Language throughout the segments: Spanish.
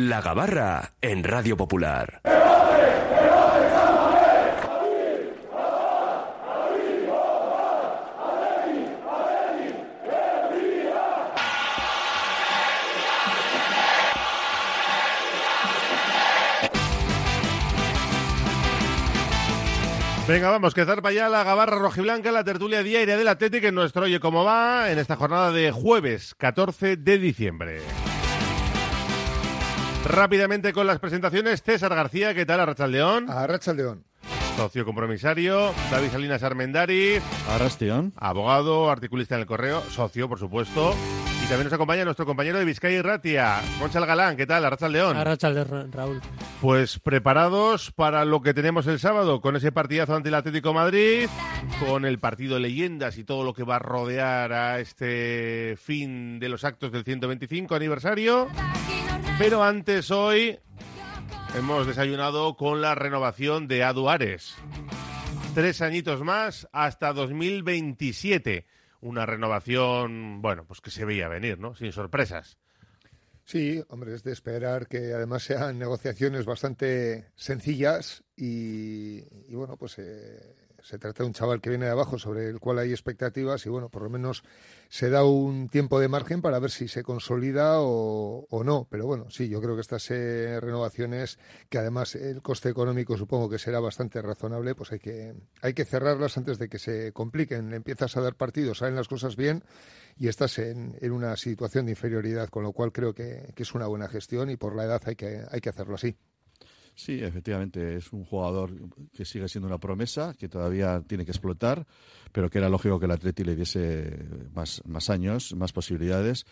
La Gabarra en Radio Popular. Venga, vamos, que zarpa ya la gabarra rojiblanca, la tertulia diaria del Atlético en nuestro Oye Cómo Va en esta jornada de jueves 14 de diciembre. Rápidamente con las presentaciones, César García, ¿qué tal? Arrachaldeón. Arrachaldeón. Socio compromisario, David Salinas Armendariz. Arrastión. Abogado, articulista en el correo, socio, por supuesto. Y también nos acompaña nuestro compañero de Vizcaya y Ratia, Concha Galán. ¿Qué tal? Arrachaldeón. Arrachaldeón, Raúl. Pues preparados para lo que tenemos el sábado, con ese partidazo ante el Atlético Madrid, con el partido de leyendas y todo lo que va a rodear a este fin de los actos del 125 aniversario. Pero antes hoy hemos desayunado con la renovación de Aduares. Tres añitos más hasta 2027. Una renovación, bueno, pues que se veía venir, ¿no? Sin sorpresas. Sí, hombre, es de esperar que además sean negociaciones bastante sencillas y, bueno, pues eh, se trata de un chaval que viene de abajo sobre el cual hay expectativas y bueno, por lo menos se da un tiempo de margen para ver si se consolida o, no. Pero bueno, sí, yo creo que estas eh, renovaciones, que además el coste económico supongo que será bastante razonable, pues hay que, hay que cerrarlas antes de que se compliquen. Empiezas a dar partidos, salen las cosas bien y estás en, en una situación de inferioridad, con lo cual creo que, que es una buena gestión y por la edad hay que, hay que hacerlo así. Sí, efectivamente, es un jugador que sigue siendo una promesa, que todavía tiene que explotar, pero que era lógico que el Atleti le diese más, más años, más posibilidades.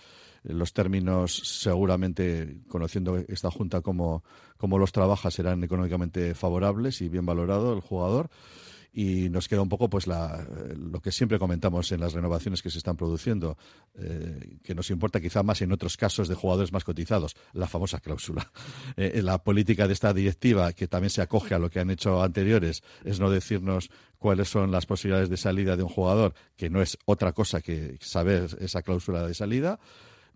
Los términos, seguramente, conociendo esta Junta cómo, cómo los trabaja, serán económicamente favorables y bien valorado el jugador y nos queda un poco pues la, lo que siempre comentamos en las renovaciones que se están produciendo, eh, que nos importa quizá más en otros casos de jugadores más cotizados, la famosa cláusula. Eh, la política de esta directiva, que también se acoge a lo que han hecho anteriores, es no decirnos cuáles son las posibilidades de salida de un jugador, que no es otra cosa que saber esa cláusula de salida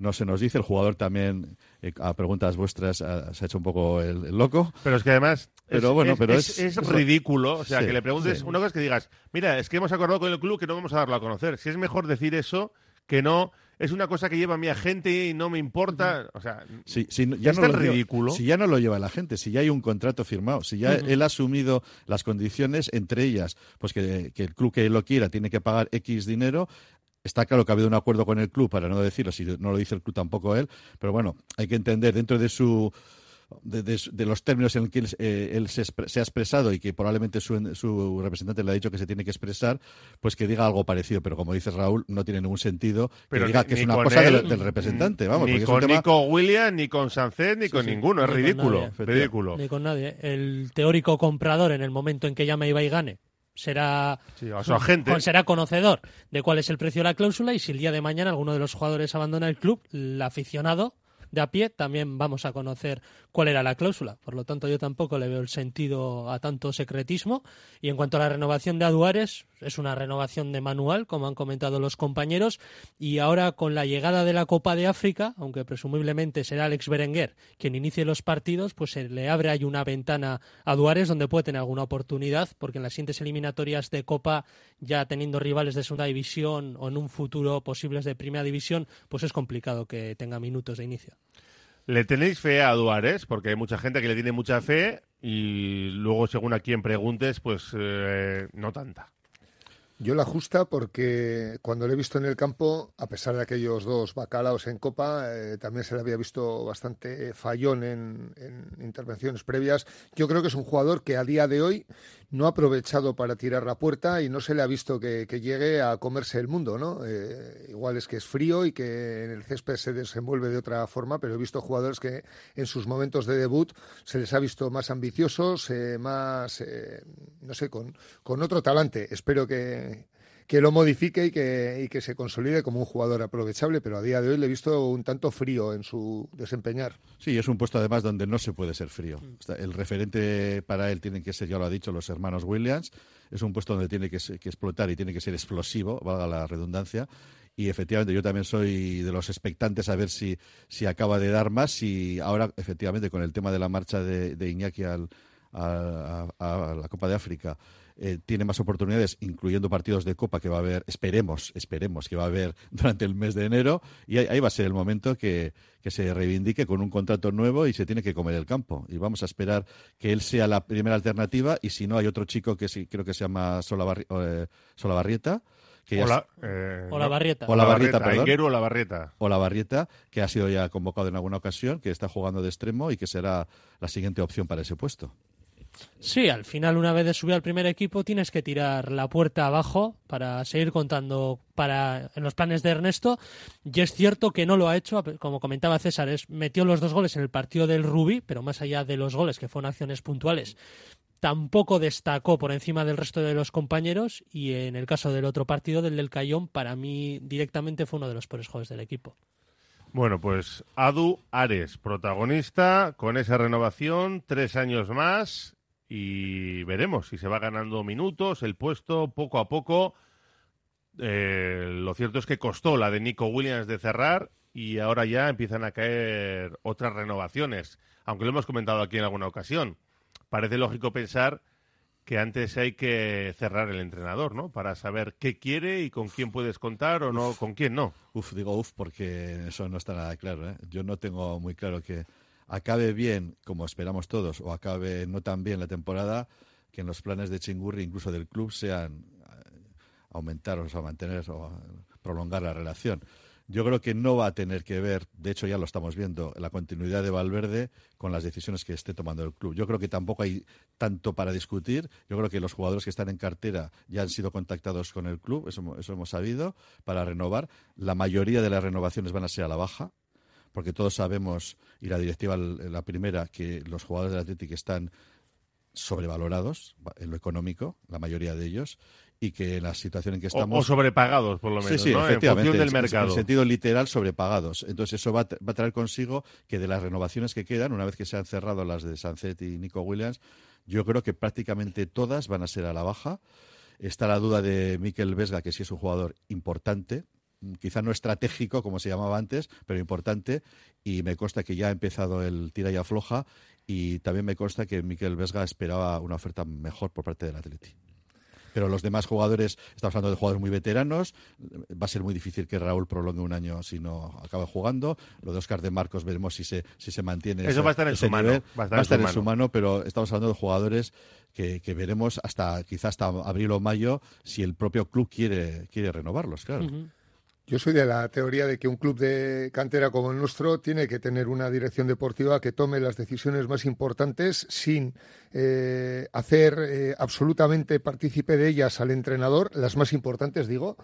no se nos dice. El jugador también, eh, a preguntas vuestras, a, se ha hecho un poco el, el, loco. Pero es que además pero es, bueno, pero es, es, es ridículo. O sea, Sí, que le preguntes sí. una cosa es que digas, mira, es que hemos acordado con el club que no vamos a darlo a conocer. Si es mejor decir eso que no. Es una cosa que lleva mi agente y no me importa. O sea, Sí, ya es no lleva- ridículo. si ya no lo lleva la gente, si ya hay un contrato firmado, si ya él ha asumido las condiciones, entre ellas, pues que, que el club que lo quiera tiene que pagar X dinero. Está claro que ha habido un acuerdo con el club, para no decirlo, si no lo dice el club tampoco él, pero bueno, hay que entender dentro de su de, de su- de los términos en los que él, eh, él se, expre- se ha expresado y que probablemente su, su representante le ha dicho que se tiene que expresar, pues que diga algo parecido. Pero como dices Raúl, no tiene ningún sentido Pero que diga ni- que es una con cosa él, del, del representante. Vamos, ni con tema- Nico Williams, ni con Sánchez, ni con sí. ninguno. Es Ni ridículo. nadie. ridículo. Ni con nadie. El teórico comprador, en el momento en que llame Ibai y gane, será, Sí, a su agente. será conocedor de cuál es el precio de la cláusula y si el día de mañana alguno de los jugadores abandona el club, el aficionado de a pie también vamos a conocer cuál era la cláusula. Por lo tanto, yo tampoco le veo el sentido a tanto secretismo. Y en cuanto a la renovación de Aduares, es una renovación de manual, como han comentado los compañeros. Y ahora, con la llegada de la Copa de África, aunque presumiblemente será Alex Berenguer quien inicie los partidos, pues se le abre ahí una ventana a Aduares donde puede tener alguna oportunidad, porque en las siguientes eliminatorias de Copa, ya teniendo rivales de segunda división o en un futuro posibles de primera división, pues es complicado que tenga minutos de inicio. ¿Le tenéis fe a Duares? Porque hay mucha gente que le tiene mucha fe y luego, según a quien preguntes, pues eh, no tanta. Yo la justa porque cuando lo he visto en el campo, a pesar de aquellos dos bacalaos en Copa, eh, también se le había visto bastante fallón en, en intervenciones previas. Yo creo que es un jugador que a día de hoy no ha aprovechado para tirar la puerta y no se le ha visto que, llegue a comerse el mundo, ¿no? Eh, igual es que es frío y que en el césped se desenvuelve de otra forma, pero he visto jugadores que en sus momentos de debut se les ha visto más ambiciosos, eh, más, eh, no sé, con, con otro talante. Espero que, que lo modifique y que, y que se consolide como un jugador aprovechable, pero a día de hoy le he visto un tanto frío en su desempeñar. Sí, es un puesto además donde no se puede ser frío. El referente para él tienen que ser, ya lo ha dicho, los hermanos Williams. Es un puesto donde tiene que, explotar y tiene que ser explosivo, valga la redundancia. y efectivamente yo también soy de los expectantes a ver si, si acaba de dar más y ahora efectivamente con el tema de la marcha de, Iñaki a, la Copa de África eh, tiene más oportunidades, incluyendo partidos de Copa que va a haber, esperemos, esperemos que va a haber durante el mes de enero, y ahí, va a ser el momento que, se reivindique con un contrato nuevo y se tiene que comer el campo. Y vamos a esperar que él sea la primera alternativa, y si no, hay otro chico que sí, creo que se llama Sola, eh, Barrieta. Que Hola, eh, Hola Barrieta. Hola Barrieta, perdón. o la Barrieta. O la Barrieta, que ha sido ya convocado en alguna ocasión, que está jugando de extremo y que será la siguiente opción para ese puesto. Sí, al final una vez de subir al primer equipo tienes que tirar la puerta abajo para seguir contando para en los planes de Ernesto y es cierto que no lo ha hecho, como comentaba César, es, metió los dos goles en el partido del Rubí, pero más allá de los goles que fueron acciones puntuales, tampoco destacó por encima del resto de los compañeros y en el caso del otro partido, del del Cayón, para mí directamente fue uno de los peores jugadores del equipo. Bueno, pues Adu Ares, protagonista, con esa renovación, tres años más y veremos si se va ganando minutos, el puesto poco a poco. Eh, lo cierto es que costó la de Nico Williams de cerrar y ahora ya empiezan a caer otras renovaciones, aunque lo hemos comentado aquí en alguna ocasión. Parece lógico pensar que antes hay que cerrar el entrenador, ¿no? Para saber qué quiere y con quién puedes contar o no, con quién no. Uf, digo uf porque eso no está nada claro. ¿eh? Yo no tengo muy claro que acabe bien, como esperamos todos, o acabe no tan bien la temporada, que en los planes de Chingurri, incluso del club, sean eh, aumentar o sea, mantener o prolongar la relación. Yo creo que no va a tener que ver, de hecho ya lo estamos viendo, la continuidad de Valverde con las decisiones que esté tomando el club. Yo creo que tampoco hay tanto para discutir. Yo creo que los jugadores que están en cartera ya han sido contactados con el club, eso, eso hemos sabido, para renovar. La mayoría de las renovaciones van a ser a la baja porque todos sabemos, y la directiva la primera, que los jugadores del Atlético están sobrevalorados en lo económico, la mayoría de ellos, y que en la situación en que estamos... O, sobrepagados, por lo menos, sí, sí, efectivamente, en función del mercado. En sentido literal, sobrepagados. Entonces eso va, va, a traer consigo que de las renovaciones que quedan, una vez que se han cerrado las de Sancet y Nico Williams, yo creo que prácticamente todas van a ser a la baja. Está la duda de Miquel Vesga, que sí es un jugador importante, quizá no estratégico como se llamaba antes, pero importante. Y me consta que ya ha empezado el tira y afloja. Y también me consta que Miquel Vesga esperaba una oferta mejor por parte del Atleti. Pero los demás jugadores, estamos hablando de jugadores muy veteranos, va a ser muy difícil que Raúl prolongue un año si no acaba jugando. Lo de Oscar de Marcos veremos si se, si se mantiene. Eso va a estar en su mano. Va a estar, en, su, mano. pero estamos hablando de jugadores que, veremos hasta quizás hasta abril o mayo si el propio club quiere, quiere renovarlos, claro. Yo soy de la teoría de que un club de cantera como el nuestro tiene que tener una dirección deportiva que tome las decisiones más importantes sin eh, hacer eh, absolutamente partícipe de ellas al entrenador, las más importantes digo,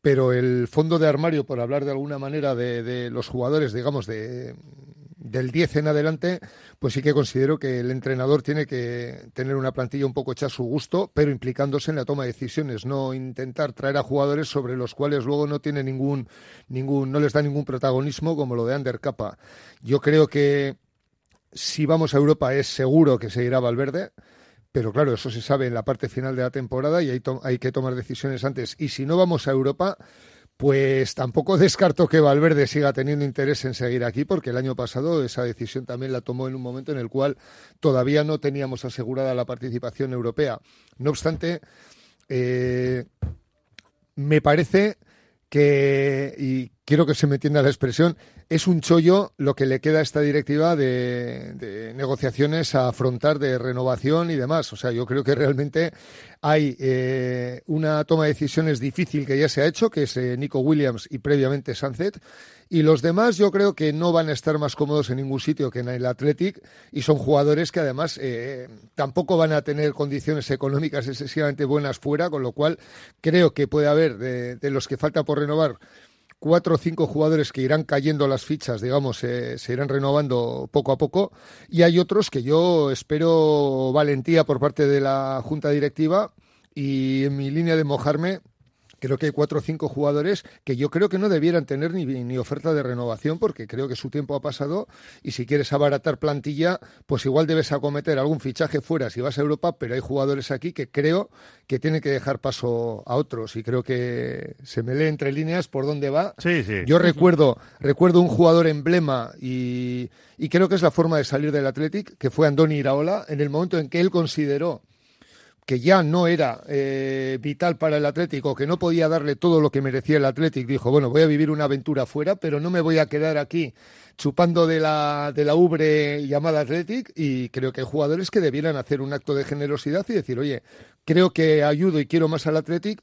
pero el fondo de armario, por hablar de alguna manera de los jugadores, digamos, de, del 10 en adelante, pues sí que considero que el entrenador tiene que tener una plantilla un poco hecha a su gusto, pero implicándose en la toma de decisiones, no intentar traer a jugadores sobre los cuales luego no tiene ningún, ningún, no les da ningún protagonismo como lo de Ander Capa. Yo creo que si vamos a Europa es seguro que seguirá Valverde. Pero claro, eso se sabe en la parte final de la temporada y hay, hay que tomar decisiones antes. Y si no vamos a Europa, pues tampoco descarto que Valverde siga teniendo interés en seguir aquí, porque el año pasado esa decisión también la tomó en un momento en el cual todavía no teníamos asegurada la participación europea. No obstante, eh, me parece que, quiero que se me entienda la expresión, es un chollo lo que le queda a esta directiva de, negociaciones a afrontar de renovación y demás. O sea, yo creo que realmente hay eh, una toma de decisiones difícil que ya se ha hecho, que es eh, Nico Williams y previamente Sunset. Y los demás yo creo que no van a estar más cómodos en ningún sitio que en el Athletic y son jugadores que además eh, tampoco van a tener condiciones económicas excesivamente buenas fuera, con lo cual creo que puede haber de los que falta por renovar cuatro o cinco jugadores que irán cayendo las fichas, digamos, se irán renovando poco a poco, y hay otros que yo espero valentía por parte de la Junta Directiva y en mi línea de mojarme, creo que hay cuatro o cinco jugadores que yo creo que no debieran tener ni, ni oferta de renovación porque creo que su tiempo ha pasado y si quieres abaratar plantilla, pues igual debes acometer algún fichaje fuera si vas a Europa, pero hay jugadores aquí que creo que tienen que dejar paso a otros y creo que se me lee entre líneas por dónde va. Sí, sí. Yo recuerdo, recuerdo un jugador emblema y, y creo que es la forma de salir del Athletic, que fue Andoni Iraola, en el momento en que él consideró que ya no era eh, vital para el Atlético, que no podía darle todo lo que merecía el Atlético, dijo, bueno, voy a vivir una aventura fuera, pero no me voy a quedar aquí chupando de la, de la ubre llamada Athletic y creo que hay jugadores que debieran hacer un acto de generosidad y decir, oye, creo que ayudo y quiero más al Athletic,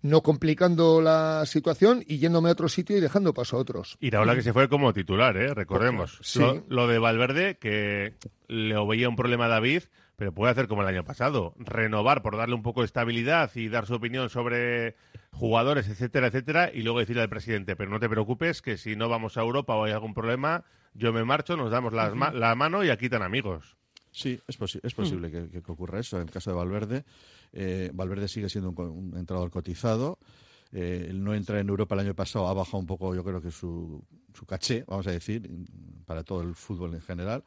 no complicando la situación y yéndome a otro sitio y dejando paso a otros. Iraola que se fue como titular, ¿eh? recordemos. Sí. Lo, lo de Valverde, que le veía un problema a David, pero puede hacer como el año pasado, renovar por darle un poco de estabilidad y dar su opinión sobre jugadores, etcétera, etcétera, y luego decirle al presidente, pero no te preocupes, que si no vamos a Europa o hay algún problema, yo me marcho, nos damos las ma- la mano y aquí tan amigos. Sí, es, posi- es posible que, que- que ocurra eso. En el caso de Valverde, eh, Valverde sigue siendo un, un entrenador cotizado. Eh, no entrar en Europa el año pasado ha bajado un poco, yo creo que su, su caché, vamos a decir, para todo el fútbol en general.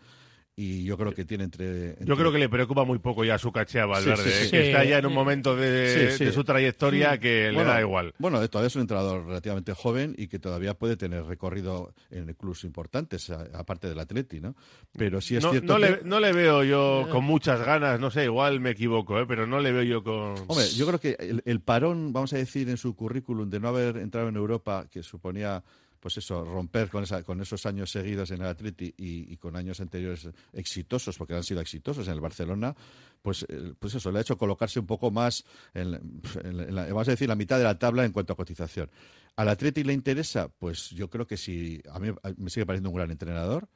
Y yo creo que tiene entre. Yo creo que le preocupa muy poco ya su caché a Valverde, Sí, sí, ¿eh? sí. que está ya en un momento de, Sí, sí. de su trayectoria que le Bueno, da igual. Bueno, todavía es un entrenador relativamente joven y que todavía puede tener recorrido en clubes importantes, aparte del Atleti, ¿no? Pero sí es No, cierto no que... le, no le veo yo con muchas ganas, no sé, igual me equivoco, ¿eh? pero no le veo yo con... Hombre, yo creo que el, el parón, vamos a decir, en su currículum de no haber entrado en Europa, que suponía, pues eso, romper con, esa, con esos años seguidos en el Atleti y, con años anteriores exitosos, porque han sido exitosos en el Barcelona, pues, eh, pues eso, le ha hecho colocarse un poco más, en, la- vamos a decir, la mitad de la tabla en cuanto a cotización. ¿Al Atleti le interesa? Pues yo creo que sí, a mí me sigue pareciendo un gran entrenador,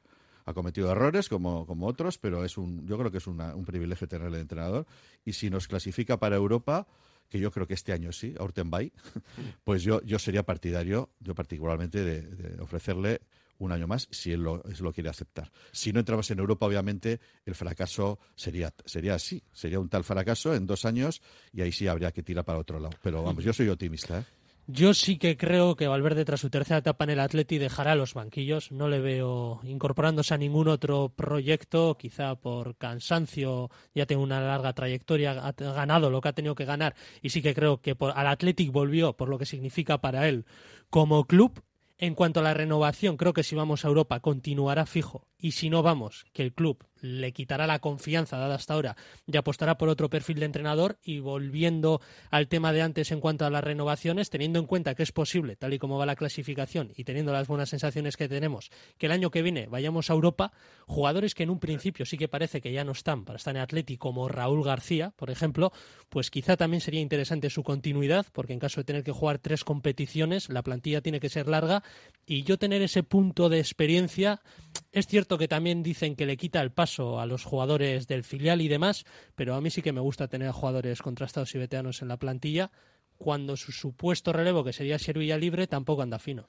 ha cometido errores como, como otros, pero es un, yo creo que es una- un privilegio tenerle de entrenador. Y si nos clasifica para Europa, que yo creo que este año sí, a Urtenbay, pues yo, yo sería partidario, yo particularmente, de, de ofrecerle un año más si él lo, quiere aceptar. Si no entramos en Europa, obviamente, el fracaso sería, sería así, sería un tal fracaso en dos años y ahí sí habría que tirar para otro lado. Pero vamos, yo soy optimista. ¿eh? Yo sí que creo que Valverde, tras su tercera etapa en el Atleti, dejará los banquillos. No le veo incorporándose a ningún otro proyecto, quizá por cansancio. Ya tiene una larga trayectoria, ha ganado lo que ha tenido que ganar. Y sí que creo que por, al Athletic volvió por lo que significa para él como club. En cuanto a la renovación, creo que si vamos a Europa continuará fijo. Y si no vamos, que el club le quitará la confianza dada hasta ahora y apostará por otro perfil de entrenador. Y volviendo al tema de antes en cuanto a las renovaciones, teniendo en cuenta que es posible, tal y como va la clasificación y teniendo las buenas sensaciones que tenemos, que el año que viene vayamos a Europa, jugadores que en un principio sí que parece que ya no están para estar en Atleti, como Raúl García, por ejemplo, pues quizá también sería interesante su continuidad, porque en caso de tener que jugar tres competiciones, la plantilla tiene que ser larga y yo tener ese punto de experiencia, es cierto que también dicen que le quita el paso a los jugadores del filial y demás, pero a mí sí que me gusta tener jugadores contrastados y veteranos en la plantilla, cuando su supuesto relevo, que sería Servilla libre, tampoco anda fino.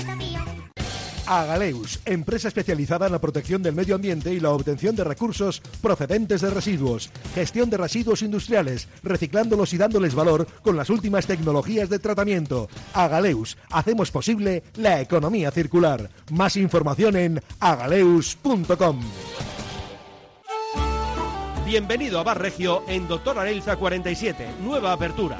Agaleus, empresa especializada en la protección del medio ambiente y la obtención de recursos procedentes de residuos, gestión de residuos industriales, reciclándolos y dándoles valor con las últimas tecnologías de tratamiento. Agaleus, hacemos posible la economía circular. Más información en agaleus.com. Bienvenido a Bar Regio en Doctor Arelza 47, nueva apertura.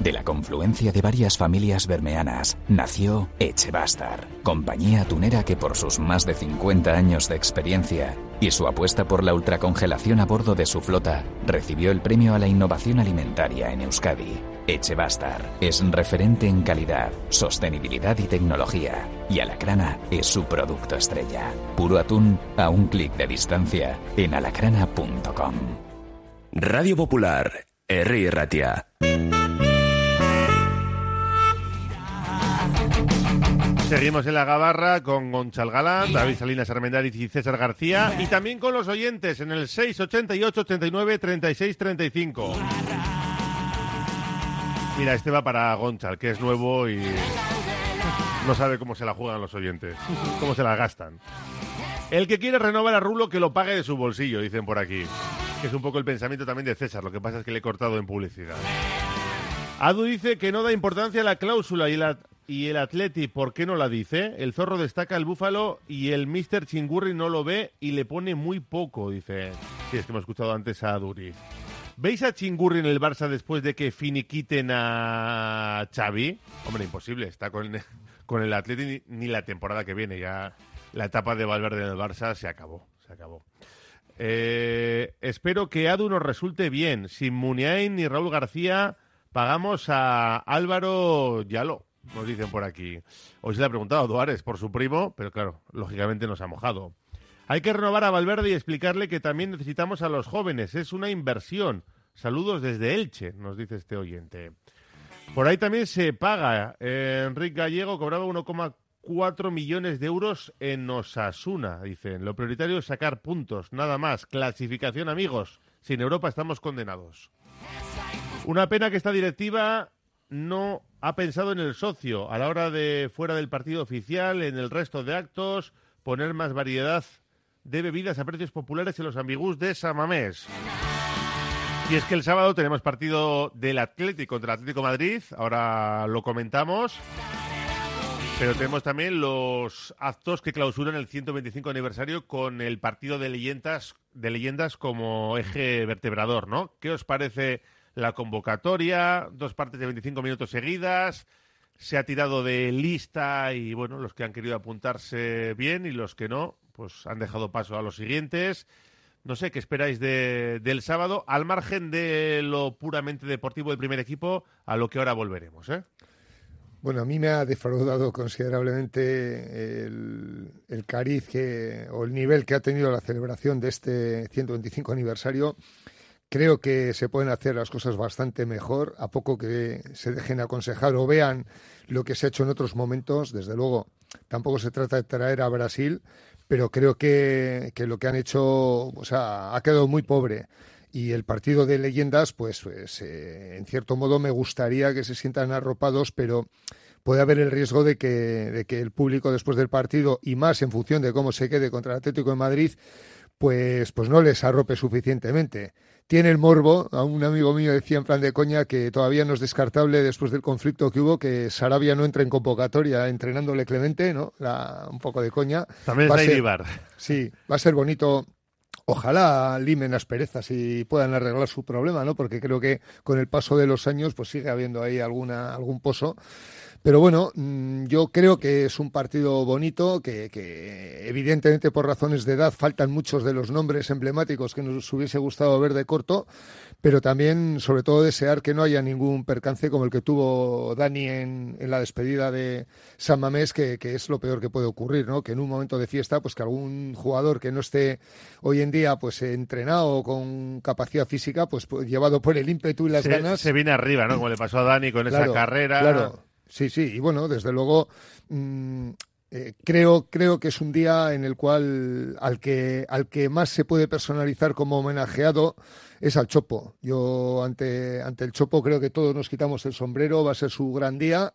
De la confluencia de varias familias bermeanas nació Echebastar, compañía tunera que por sus más de 50 años de experiencia y su apuesta por la ultracongelación a bordo de su flota recibió el premio a la innovación alimentaria en Euskadi. Echebastar es referente en calidad, sostenibilidad y tecnología, y Alacrana es su producto estrella. Puro atún a un clic de distancia en alacrana.com. Radio Popular, R. Ratia. Seguimos en la gabarra con Gonchal Galán, David Salinas Armendariz y César García y también con los oyentes en el 688 89 36 35. Mira, este va para Gonchal, que es nuevo y no sabe cómo se la juegan los oyentes, cómo se la gastan. El que quiere renovar a Rulo, que lo pague de su bolsillo, dicen por aquí. Que es un poco el pensamiento también de César, lo que pasa es que le he cortado en publicidad. Adu dice que no da importancia a la cláusula y, la, y el Atleti, ¿por qué no la dice? El zorro destaca el búfalo y el Mr. Chingurri no lo ve y le pone muy poco, dice. Sí, es que hemos escuchado antes a Duriz. ¿Veis a Chingurri en el Barça después de que finiquiten a Xavi? Hombre, imposible, está con, con el Atleti ni, ni la temporada que viene, ya la etapa de Valverde en el Barça se acabó, se acabó. Eh, espero que Adu nos resulte bien. Sin Muniain ni Raúl García, pagamos a Álvaro Yalo, nos dicen por aquí. Hoy se le ha preguntado a Duárez por su primo, pero claro, lógicamente nos ha mojado. Hay que renovar a Valverde y explicarle que también necesitamos a los jóvenes. Es una inversión. Saludos desde Elche, nos dice este oyente. Por ahí también se paga. Enrique Gallego cobraba 1,4 millones de euros en Osasuna, dicen. Lo prioritario es sacar puntos, nada más. Clasificación, amigos. Sin Europa estamos condenados. Una pena que esta directiva no ha pensado en el socio a la hora de, fuera del partido oficial, en el resto de actos, poner más variedad de bebidas a precios populares en los ambigus de Samamés. Y es que el sábado tenemos partido del Atlético contra el Atlético Madrid, ahora lo comentamos. Pero tenemos también los actos que clausuran el 125 aniversario con el partido de leyendas, de leyendas como eje vertebrador, ¿no? ¿Qué os parece la convocatoria? Dos partes de 25 minutos seguidas. Se ha tirado de lista y, bueno, los que han querido apuntarse bien y los que no, pues han dejado paso a los siguientes. No sé, ¿qué esperáis de, del sábado? Al margen de lo puramente deportivo del primer equipo, a lo que ahora volveremos, ¿eh? Bueno, a mí me ha defraudado considerablemente el, el, cariz que, o el nivel que ha tenido la celebración de este 125 aniversario. Creo que se pueden hacer las cosas bastante mejor, a poco que se dejen aconsejar o vean lo que se ha hecho en otros momentos. Desde luego, tampoco se trata de traer a Brasil, pero creo que, que lo que han hecho, o sea, ha quedado muy pobre y el partido de leyendas, pues, pues eh, en cierto modo me gustaría que se sientan arropados, pero puede haber el riesgo de que, de que el público después del partido, y más en función de cómo se quede contra el Atlético de Madrid, pues, pues no les arrope suficientemente. Tiene el morbo, a un amigo mío decía en plan de coña que todavía no es descartable después del conflicto que hubo que Sarabia no entre en convocatoria entrenándole Clemente, ¿no? La, un poco de coña. También Va es a ser-. Sí, va a ser bonito. Ojalá limen las perezas y puedan arreglar su problema, ¿no? Porque creo que con el paso de los años, pues sigue habiendo ahí alguna, algún pozo. Pero bueno, mm, yo creo que es un partido bonito, que, que evidentemente por razones de edad faltan muchos de los nombres emblemáticos que nos hubiese gustado ver de corto, pero también, sobre todo, desear que no haya ningún percance como el que tuvo Dani en, en la despedida de San Mamés, que, que es lo peor que puede ocurrir, ¿no? Que en un momento de fiesta, pues que algún jugador que no esté hoy en día, pues entrenado con capacidad física, pues, pues, llevado por el ímpetu y las se, ganas, se viene arriba, ¿no? Como le pasó a Dani con esa carrera. Claro, sí, sí, y bueno, desde luego mm, eh, creo, creo que es un día en el cual al que, al que más se puede personalizar como homenajeado es al Chopo. Yo ante, ante el Chopo creo que todos nos quitamos el sombrero, va a ser su gran día.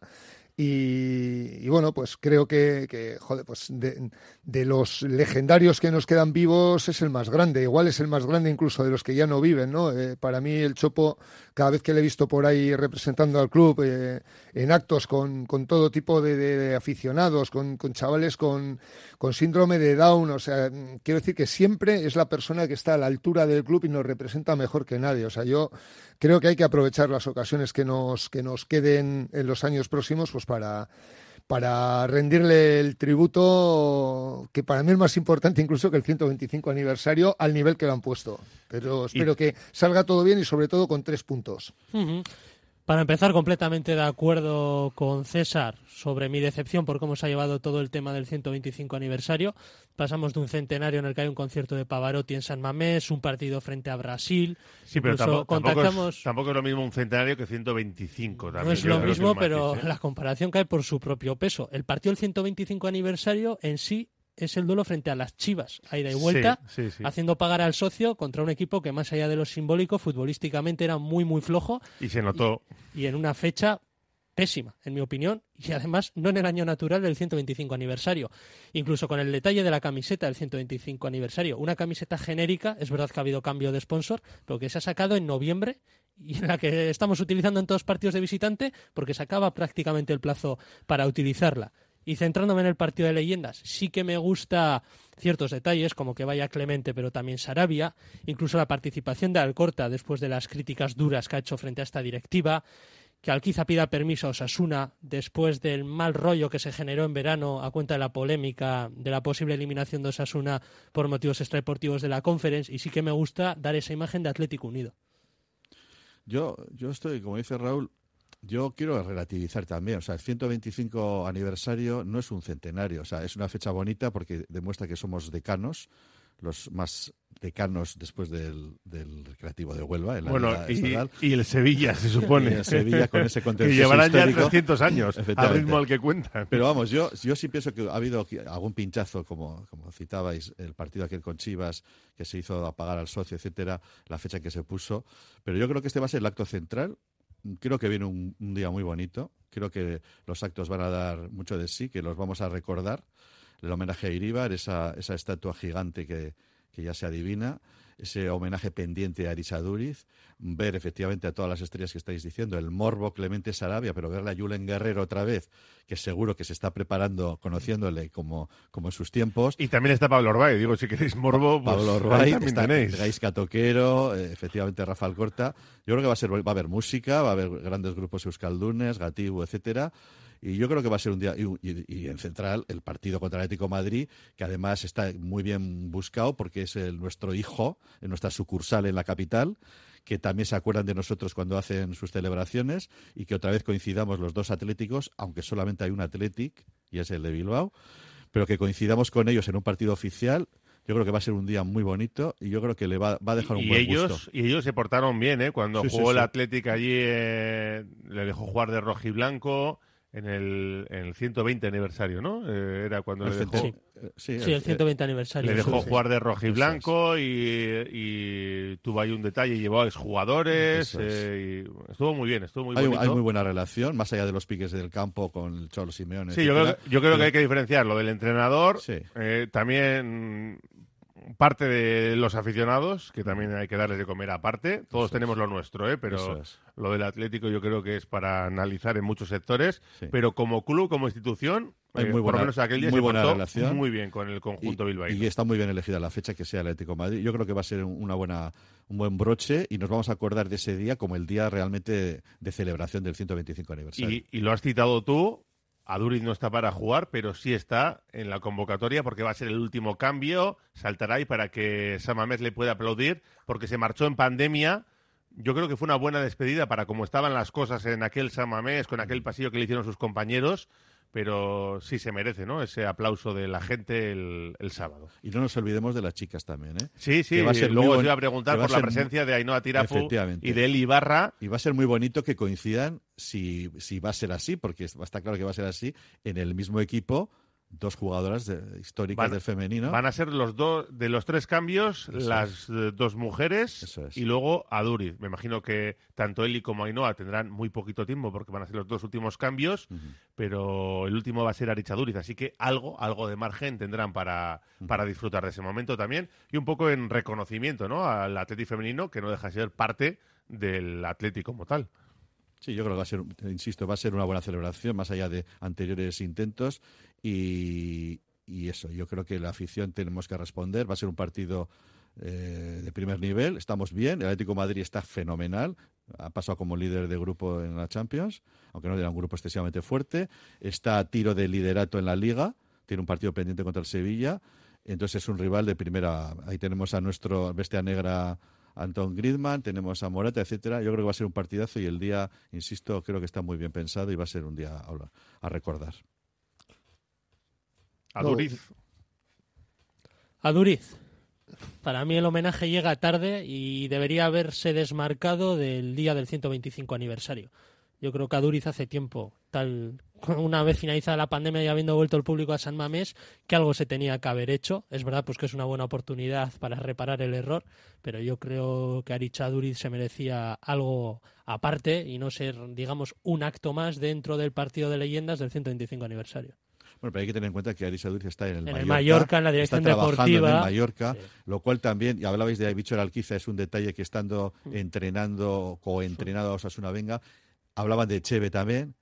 Y, bueno, pues creo que, que, joder, pues de, los legendarios que nos quedan vivos es el más grande. Igual es el más grande incluso de los que ya no viven, ¿no? Eh, para mí el Chopo, cada vez que le he visto por ahí representando al club eh, en actos con, con todo tipo de, de- aficionados, con, con chavales con, con síndrome de Down, o sea, quiero decir que siempre es la persona que está a la altura del club y nos representa mejor que nadie. O sea, yo creo que hay que aprovechar las ocasiones que nos, que nos queden en los años próximos, pues para para rendirle el tributo que para mí es más importante incluso que el 125 aniversario al nivel que lo han puesto. Pero espero que salga todo bien y sobre todo con tres puntos. Para empezar, completamente de acuerdo con César sobre mi decepción por cómo se ha llevado todo el tema del 125 aniversario. Pasamos de un centenario en el que hay un concierto de Pavarotti en San Mamés, un partido frente a Brasil. Sí, pero tampoco, tampoco, contactamos- es, también es lo mismo un centenario que 125. También, No es lo mismo, pero ¿eh? la comparación cae por su propio peso. El partido del 125 aniversario en sí es el duelo frente a las Chivas, a ida y vuelta, Sí, sí, sí. haciendo pagar al socio contra un equipo que más allá de lo simbólico, futbolísticamente era muy, muy flojo Y se notó. y en una fecha pésima, en mi opinión, y además no en el año natural del 125 aniversario. Incluso con el detalle de la camiseta del 125 aniversario. Una camiseta genérica, es verdad que ha habido cambio de sponsor, pero que se ha sacado en noviembre y en la que estamos utilizando en todos partidos de visitante porque se acaba prácticamente el plazo para utilizarla. Y centrándome en el partido de leyendas, sí que me gusta ciertos detalles, como que vaya Clemente, pero también Sarabia, incluso la participación de Alcorta después de las críticas duras que ha hecho frente a esta directiva, que Alquiza pida permiso a Osasuna después del mal rollo que se generó en verano a cuenta de la polémica de la posible eliminación de Osasuna por motivos extradeportivos de la Conference, y sí que me gusta dar esa imagen de Atlético Unido. Yo, yo estoy, como dice Raúl, yo quiero relativizar también. O sea, el 125 aniversario no es un centenario. O sea, es una fecha bonita porque demuestra que somos decanos, los más decanos después del, del Recreativo de Huelva. En la Bueno, y, y el Sevilla, se supone. Y el Sevilla con ese contexto llevarán ya histórico. 300 años, al ritmo al que cuentan. Pero vamos, yo, yo sí pienso que ha habido algún pinchazo, como, como citabais, el partido aquel con Chivas, que se hizo apagar al socio, etcétera, la fecha en que se puso. Pero yo creo que este va a ser el acto central. Creo que viene un, día muy bonito. Creo que los actos van a dar mucho de sí, que los vamos a recordar. El homenaje a Iríbar, esa, esa estatua gigante que, que ya se adivina, ese homenaje pendiente a Arisa Duriz, ver efectivamente a todas las estrellas que estáis diciendo, el morbo Clemente Sarabia, pero verle a Julen Guerrero otra vez, que seguro que se está preparando, conociéndole como, como en sus tiempos. Y también está Pablo Orbay. Digo, si queréis morbo, pues Pablo ahí Orbay, también está tenéis. Gaisca Toquero, eh, efectivamente Rafael Corta. Yo creo que va a ser va a haber música, va a haber grandes grupos euskaldunes, Gatibu, etcétera. Y yo creo que va a ser un día. Y, y- y en central, el partido contra el Atlético de Madrid, que además está muy bien buscado porque es el, nuestro hijo, en nuestra sucursal en la capital que también se acuerdan de nosotros cuando hacen sus celebraciones y que otra vez coincidamos los dos atléticos, aunque solamente hay un Athletic y es el de Bilbao, pero que coincidamos con ellos en un partido oficial. Yo creo que va a ser un día muy bonito y yo creo que le va, va a dejar un y buen ellos gusto. y ellos se portaron bien, ¿eh? Cuando Sí, sí, jugó el sí. Athletic allí, eh, le dejó jugar de rojiblanco en el, en el 120 aniversario, ¿no? Eh, era cuando El le dejó. Eh, sí, Sí, el 120 aniversario. le dejó sí. jugar de rojiblanco y, y tuvo ahí un detalle, llevó a exjugadores, es. eh, y estuvo muy bien, estuvo muy hay, bonito. hay muy buena relación, más allá de los piques del campo con el Cholo Simeone. Sí, yo creo, yo creo que hay que diferenciar lo del entrenador. Sí. eh, también parte de los aficionados, que también hay que darles de comer aparte. Todos tenemos lo nuestro, ¿eh? pero es. lo del Atlético yo creo que es para analizar en muchos sectores. Sí. Pero como club, como institución, Hay eh, muy por buena- lo menos aquel día muy se buena relación. muy bien con el conjunto y, bilbaíno. y está muy bien elegida la fecha que sea el Atlético de Madrid. Yo creo que va a ser un- una buena, un buen broche y nos vamos a acordar de ese día como el día realmente de celebración del 125 aniversario. Y, y lo has citado tú. Aduriz no está para jugar, pero sí está en la convocatoria porque va a ser el último cambio. Saltará ahí para que Samamés le pueda aplaudir porque se marchó en pandemia. Yo creo que fue una buena despedida para cómo estaban las cosas en aquel Samamés, con aquel pasillo que le hicieron sus compañeros. Pero sí se merece, ¿no? Ese aplauso de la gente el, el sábado. Y no nos olvidemos de las chicas también, ¿eh? Sí, sí, va a ser luego os iba a preguntar por la ser muy- presencia de Ainhoa Efectivamente. y de Eli Barra. Y va a ser muy bonito que coincidan, si, si va a ser así, porque está claro que va a ser así, en el mismo equipo, dos jugadoras de- históricas Van- del femenino. Van a ser los dos de los tres cambios, Eso las dos mujeres es. y luego Aduriz. Me imagino que tanto Eli como Ainhoa tendrán muy poquito tiempo porque van a ser los dos últimos cambios, pero el último va a ser Arich Aduriz, así que algo, algo de margen tendrán para, para disfrutar de ese momento también y un poco en reconocimiento, ¿no? Al Atleti femenino que no deja de ser parte del Atleti como tal. Sí, yo creo que va a ser, insisto, va a ser una buena celebración, más allá de anteriores intentos. Y, eso, yo creo que la afición tenemos que responder. Va a ser un partido eh, de primer nivel. Estamos bien. El Atlético Madrid está fenomenal. Ha pasado como líder de grupo en la Champions, aunque no era un grupo excesivamente fuerte. Está a tiro de liderato en la Liga. Tiene un partido pendiente contra el Sevilla. Entonces es un rival de primera. Ahí tenemos a nuestro bestia negra Anton Griezmann, tenemos a Morata, etcétera. Yo creo que va a ser un partidazo y el día, insisto, creo que está muy bien pensado y va a ser un día a recordar. Aduriz. A Duriz. Para mí el homenaje llega tarde y debería haberse desmarcado del día del 125 aniversario. Yo creo que a Duriz hace tiempo, tal una vez finalizada la pandemia y habiendo vuelto el público a San Mamés, que algo se tenía que haber hecho. Es verdad pues que es una buena oportunidad para reparar el error, pero yo creo que Aricha Duriz se merecía algo aparte y no ser, digamos, un acto más dentro del partido de leyendas del 125 aniversario. Bueno, pero hay que tener en cuenta que Arisa Dulce está en el En Mallorca. el Mallorca, en la dirección está trabajando deportiva. en el Mallorca, Sí. lo cual también, y hablabais de Bicho Alquiza, es un detalle que estando Mm. entrenando, coentrenado a Osasuna Venga, hablaban de Cheve también.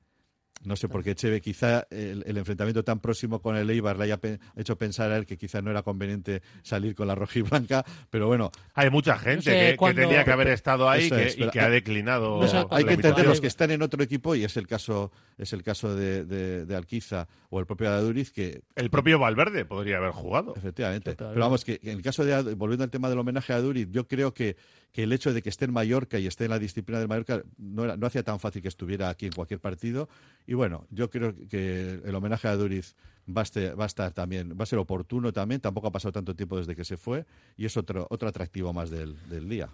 No sé por qué Cheve, quizá el, el enfrentamiento tan próximo con el Eibar le haya pe- hecho pensar a él que quizá no era conveniente salir con la rojiblanca, pero bueno, Hay mucha gente sé que, que tendría que haber estado ahí Eso que- es, y que ha declinado. No sé hay que entender los que están en otro equipo y es el caso es el caso de, de- de Alquiza o el propio Aduriz que El propio Valverde podría haber jugado. Efectivamente. Pero vamos, que en el caso de, volviendo al tema del homenaje a Duriz, yo creo que, que el hecho de que esté en Mallorca y esté en la disciplina del Mallorca no, era- no hacía tan fácil que estuviera aquí en cualquier partido. Y bueno, yo creo que el homenaje a Duriz va a, este- va a estar también, va a ser oportuno también. Tampoco ha pasado tanto tiempo desde que se fue y es otro, otro atractivo más del, del día.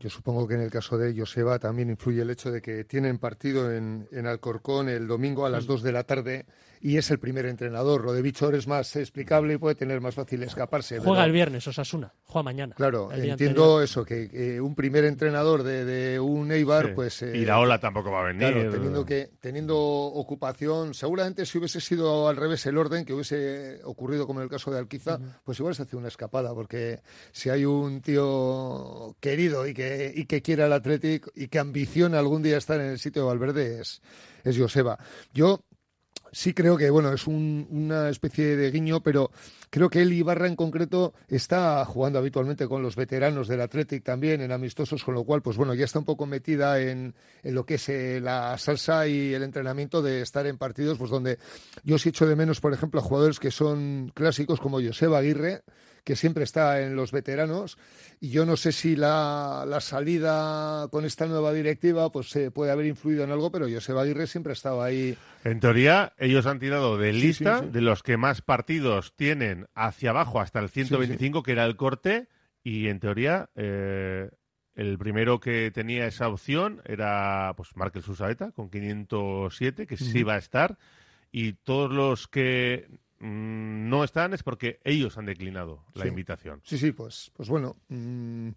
Yo supongo que en el caso de Joseba también influye el hecho de que tienen partido en, en Alcorcón el domingo a Mm. las 2 de la tarde y es el primer entrenador. Lo de Bichor es más explicable y puede tener más fácil escaparse. Juega pero- el viernes, Osasuna. Juega mañana. Claro, entiendo anterior. eso, que, un primer entrenador de, de un Eibar, Sí. pues... eh, y la ola tampoco va a venir. Claro, teniendo, que, teniendo ocupación, seguramente si hubiese sido al revés el orden, que hubiese ocurrido como en el caso de Alquiza, pues igual se hace una escapada, porque si hay un tío querido y que, y que quiere al Athletic y que ambiciona algún día estar en el sitio de Valverde, es, es Joseba. Yo sí creo que, bueno, es un- una especie de guiño, pero creo que él Ibarra en concreto está jugando habitualmente con los veteranos del Athletic también, en amistosos, con lo cual, pues bueno, ya está un poco metida en, en lo que es eh, la salsa y el entrenamiento de estar en partidos, pues donde yo sí echo de menos, por ejemplo, a jugadores que son clásicos como Joseba Aguirre, que siempre está en los veteranos, y yo no sé si la, la salida con esta nueva directiva pues eh, puede haber influido en algo, pero Joseba Aguirre siempre ha estado ahí. En teoría, ellos han tirado de lista sí, sí. de los que más partidos tienen hacia abajo hasta el 125, que era el corte, y en teoría eh, el primero que tenía esa opción era pues Markel Susaeta con 507, que sí va a estar, y todos los que mm, no están es porque ellos han declinado la Sí. invitación. Sí, sí, pues, pues bueno, mm,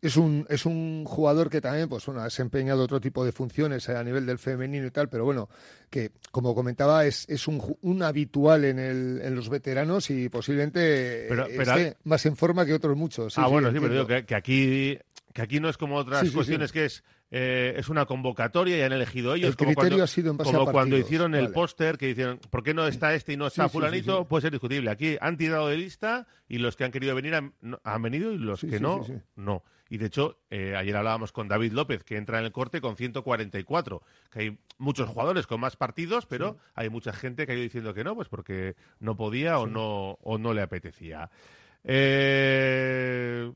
es un, es un jugador que también pues, bueno, ha desempeñado otro tipo de funciones a nivel del femenino y tal, pero bueno, que como comentaba es, es un, un habitual en, el, en los veteranos y posiblemente Pero- esté más en forma que otros muchos. Sí, ah, sí, bueno, sí, pero digo que, que aquí que aquí no es como otras cuestiones que es eh, es una convocatoria y han elegido ellos. El como criterio cuando, ha sido en base como a cuando hicieron el póster que dicen, ¿por qué no está este y no está Sí, sí, sí, fulanito? sí. Puede ser discutible. Aquí han tirado de lista y los que han querido venir han, han venido y los que no, no. Y de hecho, eh, ayer hablábamos con David López, que entra en el corte con 144, que hay muchos jugadores con más partidos, pero hay mucha gente que ha ido diciendo que no, pues porque no podía o, no, o no le apetecía. Eh,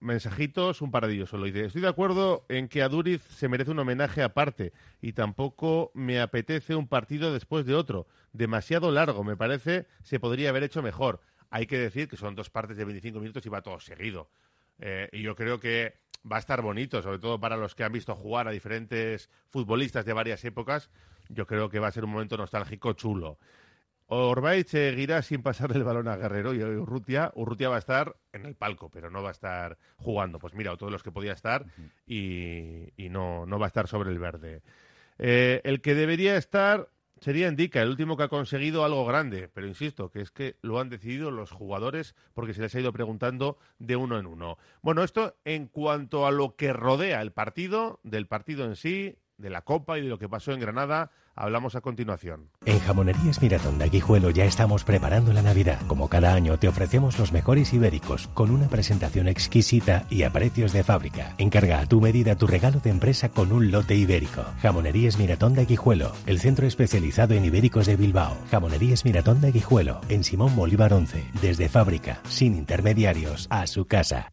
mensajitos, un paradillo solo. Dice, estoy de acuerdo en que a Duriz se merece un homenaje aparte y tampoco me apetece un partido después de otro. Demasiado largo, me parece, se podría haber hecho mejor. Hay que decir que son dos partes de 25 minutos y va todo seguido. Eh, y yo creo que va a estar bonito, sobre todo para los que han visto jugar a diferentes futbolistas de varias épocas. Yo creo que va a ser un momento nostálgico chulo. Orbay seguirá sin pasar el balón a Guerrero y Urrutia, Urrutia va a estar en el palco, pero no va a estar jugando. Pues mira, todos los que podía estar y, y no, no va a estar sobre el verde. Eh, el que debería estar sería Indica, el último que ha conseguido algo grande, pero insisto, que es que lo han decidido los jugadores porque se les ha ido preguntando de uno en uno. Bueno, esto en cuanto a lo que rodea el partido, del partido en sí, de la Copa y de lo que pasó en Granada, hablamos a continuación. En Jamonerías Miratón de Aguijuelo ya estamos preparando la Navidad. Como cada año te ofrecemos los mejores ibéricos con una presentación exquisita y a precios de fábrica. Encarga a tu medida tu regalo de empresa con un lote ibérico. Jamonerías Miratón de Aguijuelo, el centro especializado en ibéricos de Bilbao. Jamonerías Miratón de Aguijuelo, en Simón Bolívar 11, desde fábrica, sin intermediarios, a su casa.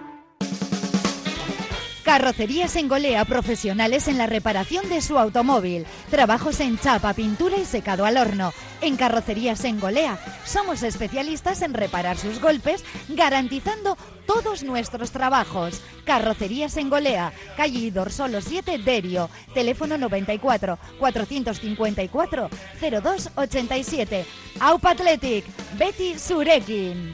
Carrocerías en Golea, profesionales en la reparación de su automóvil. Trabajos en chapa, pintura y secado al horno. En Carrocerías en Golea somos especialistas en reparar sus golpes, garantizando todos nuestros trabajos. Carrocerías en Golea, calle Dorsolo 7, Derio. Teléfono 94 454 0287. Aupa Athletic, Betty Surekin.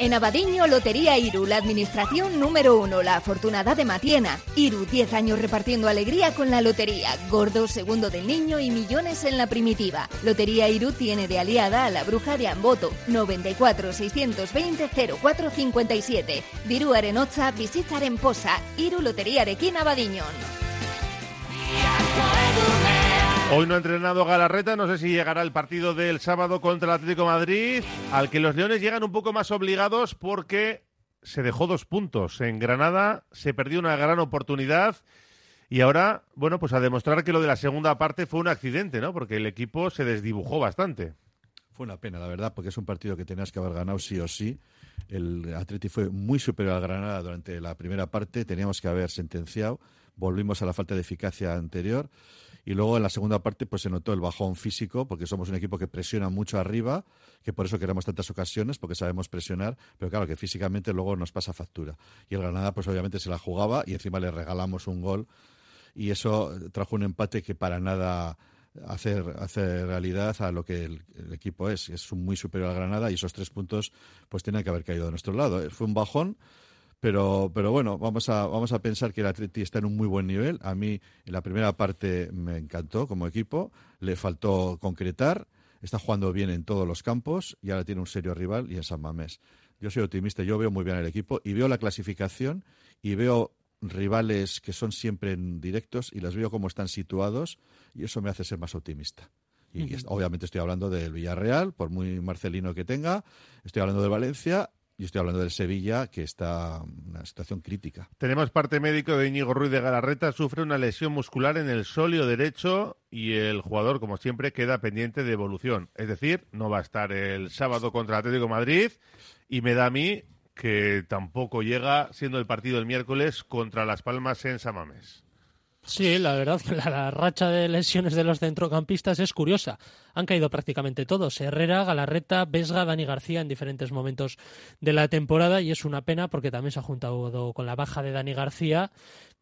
En Abadiño, Lotería Iru, la administración número uno, la afortunada de Matiena. Iru, 10 años repartiendo alegría con la lotería. Gordo, segundo del niño y millones en la primitiva. Lotería Iru tiene de aliada a la bruja de Amboto. 94 620 0457. Diru Arenocha, en Posa. Iru Lotería Arequín Abadiño. Hoy no ha entrenado Galarreta, no sé si llegará el partido del sábado contra el Atlético Madrid, al que los Leones llegan un poco más obligados porque se dejó dos puntos. En Granada se perdió una gran oportunidad y ahora, bueno, pues a demostrar que lo de la segunda parte fue un accidente, ¿no? Porque el equipo se desdibujó bastante. Fue una pena, la verdad, porque es un partido que tenías que haber ganado sí o sí. El Atlético fue muy superior al Granada durante la primera parte, teníamos que haber sentenciado, volvimos a la falta de eficacia anterior y luego en la segunda parte pues se notó el bajón físico porque somos un equipo que presiona mucho arriba, que por eso queremos tantas ocasiones porque sabemos presionar, pero claro que físicamente luego nos pasa factura. Y el Granada pues obviamente se la jugaba y encima le regalamos un gol y eso trajo un empate que para nada hacer, hacer realidad a lo que el, equipo es. Es muy superior al Granada y esos tres puntos pues tienen que haber caído de nuestro lado. Fue un bajón pero, pero bueno, vamos a, vamos a pensar que el Atleti está en un muy buen nivel. A mí en la primera parte me encantó como equipo, le faltó concretar, está jugando bien en todos los campos y ahora tiene un serio rival y en San Mamés. Yo soy optimista, yo veo muy bien el equipo y veo la clasificación y veo rivales que son siempre en directos y las veo como están situados y eso me hace ser más optimista. Y obviamente estoy hablando del Villarreal, por muy marcelino que tenga, estoy hablando de Valencia y estoy hablando del Sevilla, que está en una situación crítica. Tenemos parte médico de Íñigo Ruiz de Galarreta. Sufre una lesión muscular en el sóleo derecho y el jugador, como siempre, queda pendiente de evolución. Es decir, no va a estar el sábado contra Atlético Madrid y me da a mí que tampoco llega siendo el partido el miércoles contra Las Palmas en Samamés. Sí, la verdad que la, racha de lesiones de los centrocampistas es curiosa. Han caído prácticamente todos. Herrera, Galarreta, Vesga, Dani García en diferentes momentos de la temporada y es una pena porque también se ha juntado con la baja de Dani García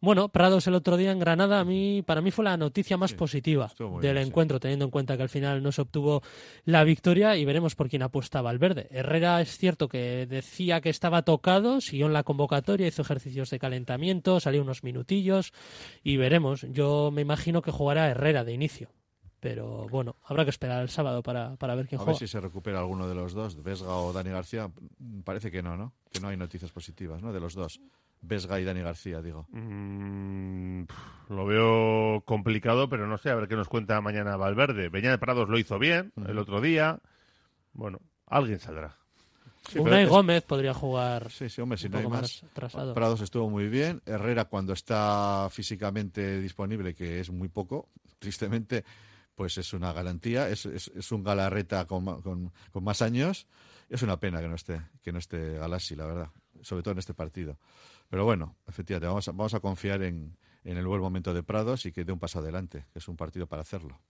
bueno, Prados el otro día en Granada, a mí, para mí fue la noticia más positiva del encuentro, teniendo en cuenta que al final no se obtuvo la victoria y veremos por quién apuestaba al verde. Herrera es cierto que decía que estaba tocado, siguió en la convocatoria, hizo ejercicios de calentamiento, salió unos minutillos y veremos. Yo me imagino que jugará Herrera de inicio. Pero bueno, habrá que esperar el sábado para, para ver quién a juega. ver si se recupera alguno de los dos, Vesga o Dani García. Parece que no, ¿no? Que no hay noticias positivas, ¿no? De los dos. Vesga y Dani García, digo. Mm, lo veo complicado, pero no sé, a ver qué nos cuenta mañana Valverde. Peña de Prados lo hizo bien el otro día. Bueno, alguien saldrá. Sí, Unai Gómez podría jugar. Sí, sí, hombre, si no hay más. Prados estuvo muy bien. Herrera, cuando está físicamente disponible, que es muy poco, tristemente, pues es una garantía. Es, es, un galarreta con, con, con, más años. Es una pena que no esté, que no esté Galassi, la verdad. Sobre todo en este partido. Pero bueno, efectivamente, vamos a, vamos a confiar en, en el buen momento de Prados y que dé un paso adelante, que es un partido para hacerlo.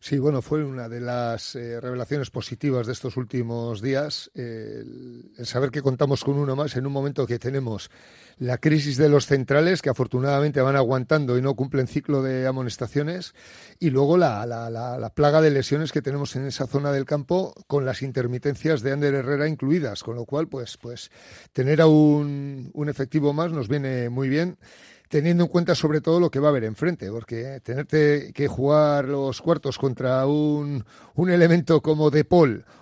Sí, bueno, fue una de las eh, revelaciones positivas de estos últimos días, el, saber que contamos con uno más en un momento que tenemos la crisis de los centrales, que afortunadamente van aguantando y no cumplen ciclo de amonestaciones, y luego la, la, la, plaga de lesiones que tenemos en esa zona del campo, con las intermitencias de Ander Herrera incluidas, con lo cual, pues, pues tener a un, un efectivo más nos viene muy bien teniendo en cuenta sobre todo lo que va a haber enfrente, porque tenerte que jugar los cuartos contra un, un elemento como De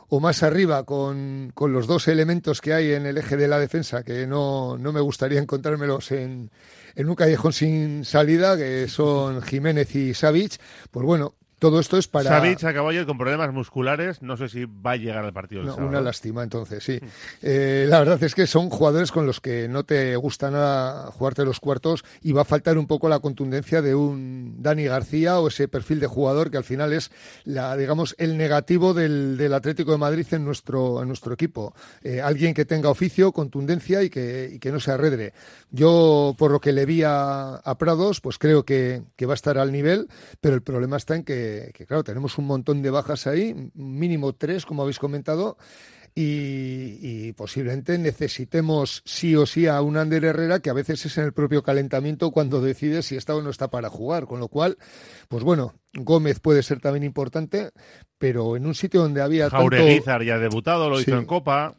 o más arriba con, con, los dos elementos que hay en el eje de la defensa, que no, no me gustaría encontrármelos en, en un callejón sin salida, que son Jiménez y Savic, pues bueno, todo esto es para. Savic acabó ayer con problemas musculares. No sé si va a llegar al partido. No, una lástima, entonces, sí. Eh, la verdad es que son jugadores con los que no te gusta nada jugarte los cuartos y va a faltar un poco la contundencia de un Dani García o ese perfil de jugador que al final es, la, digamos, el negativo del, del Atlético de Madrid en nuestro, en nuestro equipo. Eh, alguien que tenga oficio, contundencia y que, y que no se arredre. Yo, por lo que le vi a, a Prados, pues creo que, que va a estar al nivel, pero el problema está en que que, claro, tenemos un montón de bajas ahí, mínimo tres, como habéis comentado, y, posiblemente necesitemos sí o sí a un Ander Herrera que a veces es en el propio calentamiento cuando decide si está o no está para jugar. Con lo cual, pues bueno, Gómez puede ser también importante, pero en un sitio donde había Jauregui ya ha debutado, lo hizo en Copa.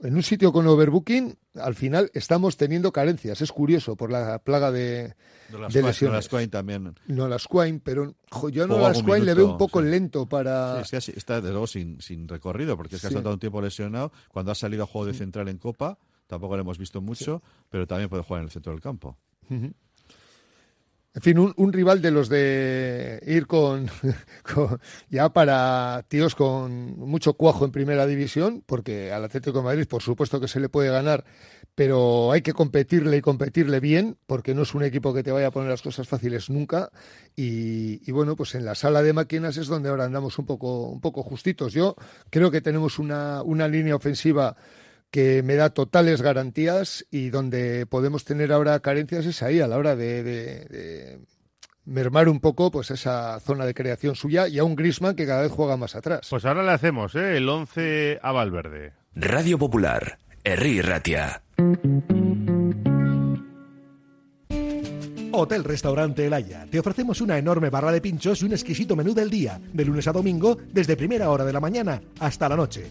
en un sitio con overbooking, al final estamos teniendo carencias. Es curioso por la plaga de, No las de Quine- lesiones. no las Quine también. No las Quine, pero jo, yo no las Quine le veo un poco sí. lento para. Sí, es que está de luego sin, sin recorrido, porque es que ha estado un tiempo lesionado. Cuando ha salido a juego de central en Copa, tampoco lo hemos visto mucho, pero también puede jugar en el centro del campo. Ujú. En fin, un, rival de los de ir con, con- ya para tíos con mucho cuajo en primera división, porque al Atlético de Madrid por supuesto que se le puede ganar, pero hay que competirle y competirle bien, porque no es un equipo que te vaya a poner las cosas fáciles nunca. Y, y bueno, pues en la sala de máquinas es donde ahora andamos un poco, un poco justitos. Yo creo que tenemos una, una línea ofensiva que me da totales garantías y donde podemos tener ahora carencias es ahí a la hora de, de- de mermar un poco pues esa zona de creación suya y a un Grisman que cada vez juega más atrás. Pues ahora le hacemos ¿eh? el 11 a Valverde. Radio Popular, Herri Ratia. Hotel Restaurante El Haya. Te ofrecemos una enorme barra de pinchos y un exquisito menú del día, de lunes a domingo, desde primera hora de la mañana hasta la noche.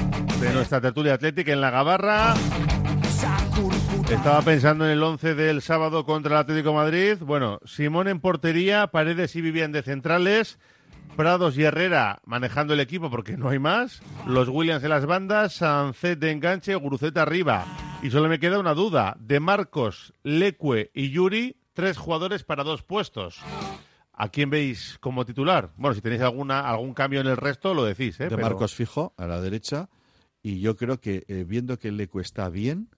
de nuestra tertulia atlética en la Gabarra. Estaba pensando en el 11 del sábado contra el Atlético de Madrid. Bueno, Simón en portería, Paredes y Vivian de centrales, Prados y Herrera manejando el equipo porque no hay más, los Williams en las bandas, Sancet de enganche, Guruceta arriba. Y solo me queda una duda, de Marcos, Lecue y Yuri, tres jugadores para dos puestos. ¿A quién veis como titular? Bueno, si tenéis alguna algún cambio en el resto, lo decís, ¿eh? de Pero- Marcos Fijo a la derecha. Y yo creo que, eh, viendo que Leco está bien,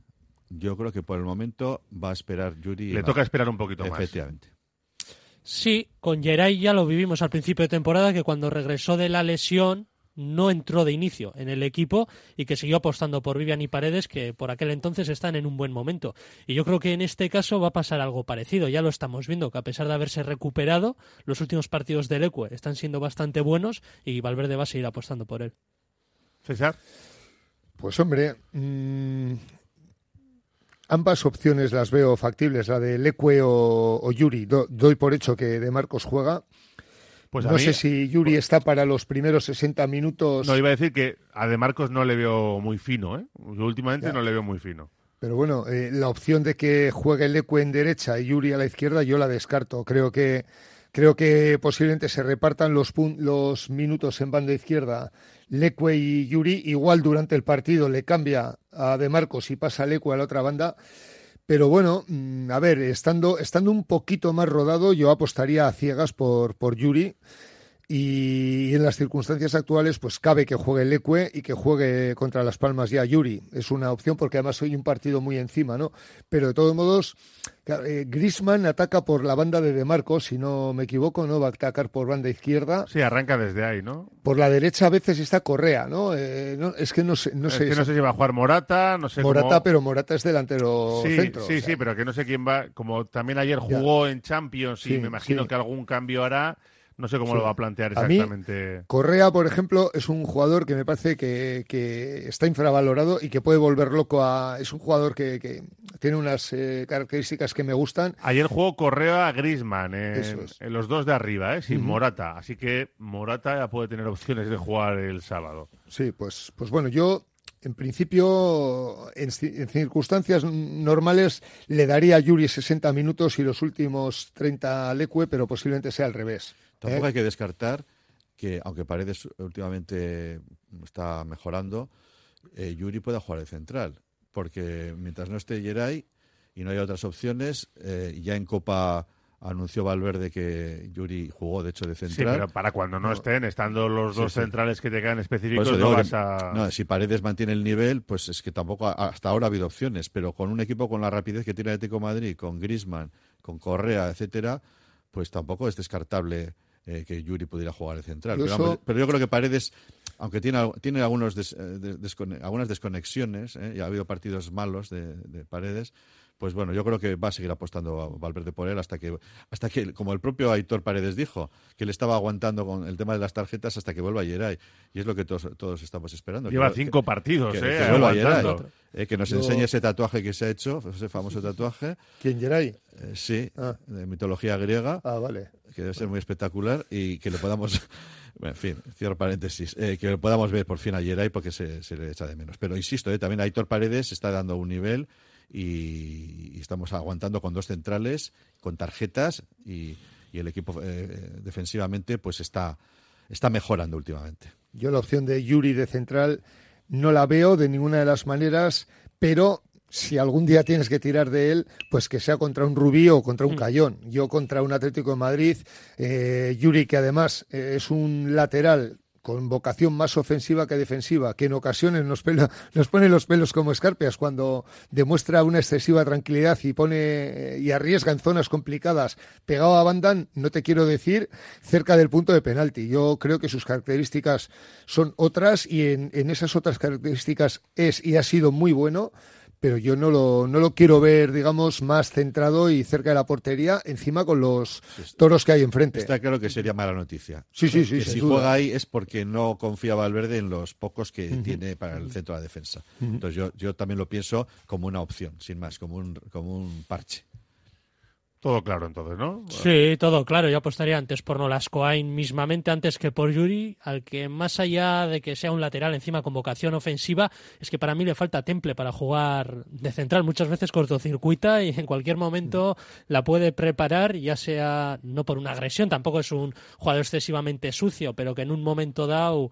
yo creo que por el momento va a esperar Yuri. Le va- toca esperar un poquito más. Efectivamente. Sí, con Geray ya lo vivimos al principio de temporada, que cuando regresó de la lesión no entró de inicio en el equipo y que siguió apostando por Vivian y Paredes, que por aquel entonces están en un buen momento. Y yo creo que en este caso va a pasar algo parecido. Ya lo estamos viendo, que a pesar de haberse recuperado, los últimos partidos del Ecue están siendo bastante buenos y Valverde va a seguir apostando por él. César. Pues hombre, mm, ambas opciones las veo factibles, la de Leque o, o Yuri. Do- doy por hecho que De Marcos juega. Pues no mí- sé si Yuri está para los primeros 60 minutos. No, iba a decir que a De Marcos no le veo muy fino, ¿eh? Yo últimamente Ya. no le veo muy fino. Pero bueno, eh, la opción de que juegue Leque en derecha y Yuri a la izquierda, yo la descarto. Creo que creo que posiblemente se repartan los, los minutos en banda izquierda Leque y Yuri. Igual durante el partido le cambia a De Marcos y pasa Leque a la otra banda. Pero bueno, mm, a ver, estando, estando un poquito más rodado, yo apostaría a ciegas por, por Yuri. Y en las circunstancias actuales, pues cabe que juegue Leque y que juegue contra Las Palmas ya Yuri. Es una opción porque además hoy un partido muy encima, ¿no? Pero de todos modos, eh, Grisman ataca por la banda de De Marcos, si no me equivoco, ¿no? Va a atacar por banda izquierda. Sí, arranca desde ahí, ¿no? Por la derecha a veces está Correa, ¿no? Eh, no es que no sé. No es sé que no sé si va a jugar Morata, no sé Morata, cómo... pero Morata es delantero sí, centro. Sí, o sea. sí, pero que no sé quién va. Como también ayer jugó en Champions Sí, y me imagino sí. que algún cambio hará. No sé cómo Sí. lo va a plantear A mí, exactamente. Correa, por ejemplo, es un jugador que me parece que, que está infravalorado y que puede volver loco a. Es un jugador que, que tiene unas eh, características que me gustan. Ayer jugó Correa a Grisman es. en los dos de arriba, ¿eh? sin. Morata. Así que Morata ya puede tener opciones de jugar el sábado. Sí, pues, pues bueno, yo en principio, en, ci- en circunstancias normales, le daría a Yuri 60 minutos y los últimos 30 a Leque, pero posiblemente sea al revés. Tampoco ¿eh? hay que descartar que, aunque Paredes últimamente está mejorando, eh, Yuri pueda jugar de central. Porque mientras no esté Geray y no haya otras opciones, eh, ya en Copa anunció Valverde que Yuri jugó, de hecho, de Sí, central. pero para cuando no, estén, estando los Sí, dos sí. centrales que te quedan específicos, no que- vas a... no, si Paredes mantiene el nivel, pues es que tampoco ha- hasta ahora ha habido opciones, pero con un equipo con la rapidez que tiene el Atlético Madrid, con Griezmann, con Correa, etcétera, pues tampoco es descartable eh, que Yuri pudiera jugar de central. Pero, vamos, pero yo creo que Paredes, aunque tiene, tiene algunos des- eh, de- descone- algunas desconexiones, eh, y ha habido partidos malos de, de Paredes, pues bueno, yo creo que va a seguir apostando a Valverde por él hasta que, hasta que, como el propio Aitor Paredes dijo, que le estaba aguantando con el tema de las tarjetas hasta que vuelva Geray. Y es lo que todos, todos estamos esperando. Lleva Que- cinco que- partidos, que- eh, que vuelva. Geray, eh, que nos Yo- enseñe ese tatuaje que se ha hecho, ese famoso tatuaje. ¿Quién, Geray? Eh, sí, Ah. de mitología griega. Ah, vale. Que debe ser muy espectacular y que le podamos. Bueno, en fin, cierro paréntesis. eh, que lo podamos ver por fin a Geray porque se, se le echa de menos. Pero insisto, eh, también Aitor Paredes está dando un nivel y, y estamos aguantando con dos centrales, con tarjetas y, y el equipo eh, defensivamente pues está, está mejorando últimamente. Yo la opción de Yuri de central no la veo de ninguna de las maneras, pero si algún día tienes que tirar de él, pues que sea contra un Rubí o contra un Cayón. Yo contra un Atlético de Madrid, eh, Yuri que además eh, es un lateral con vocación más ofensiva que defensiva, que en ocasiones nos, pela- nos pone los pelos como escarpias cuando demuestra una excesiva tranquilidad y pone y arriesga en zonas complicadas, pegado a banda, no te quiero decir, cerca del punto de penalti. Yo creo que sus características son otras y en esas otras características es y ha sido muy bueno, pero yo no lo, no lo quiero ver, digamos, más centrado y cerca de la portería, encima con los toros que hay enfrente. Está claro que sería mala noticia. Sí, sí, sí, Que si duda. juega ahí es porque no confía Valverde en los pocos que tiene para el centro de la defensa. Entonces yo, yo también lo pienso como una opción, sin más, como un, como un parche. Todo claro entonces, ¿no? Sí, todo claro. Yo apostaría antes por Nolascoain mismamente antes que por Yuri, al que más allá de que sea un lateral encima con vocación ofensiva, es que para mí le falta temple para jugar de central. Muchas veces cortocircuita y en cualquier momento la puede preparar, ya sea no por una agresión, tampoco es un jugador excesivamente sucio, pero que en un momento dado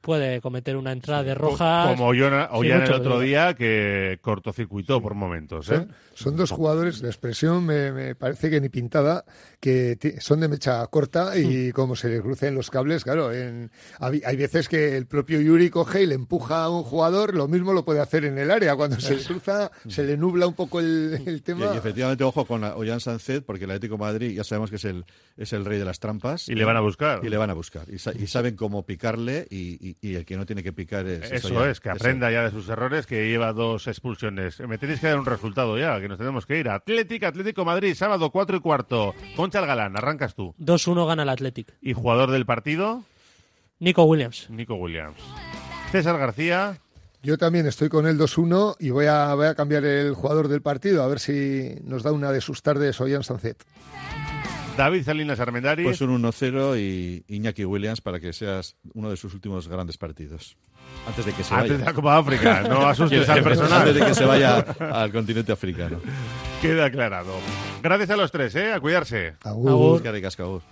puede cometer una entrada de roja. Como Ollana, Ollana el otro día, que cortocircuitó por momentos. ¿eh? Son, son dos jugadores, la expresión me, me parece que ni pintada, que son de mecha corta y como se le crucen los cables, claro, en, hay, hay veces que el propio Yuri coge y le empuja a un jugador, lo mismo lo puede hacer en el área, cuando se le cruza, se le nubla un poco el, tema. y efectivamente, ojo con Ollán Sancet, porque el Atlético de Madrid ya sabemos que es el, es el rey de las trampas. Y le van a buscar. Y le van a buscar. Y, sa- y saben cómo picarle y, y- y el que no tiene que picar es... Eso es, que aprenda ya de sus errores, que lleva dos expulsiones. Me tenéis que dar un resultado ya, que nos tenemos que ir. Atlético, Atlético Madrid, sábado 4 y cuarto. Concha el Galán, arrancas tú. 2-1 gana el Athletic. ¿Y jugador del partido? Nico Williams. Nico Williams. César García. Yo también estoy con el 2-1 y voy a, voy a cambiar el jugador del partido, a ver si nos da una de sus tardes Ollán Sancet. David Salinas Armendariz. Pues un 1-0 y Iñaki Williams para que seas uno de sus últimos grandes partidos. Antes de que se Antes vaya. de la Copa África, no asustes al personal. Antes de que se vaya al continente africano. Queda aclarado. Gracias a los tres, ¿eh? A cuidarse. Agur. Agur.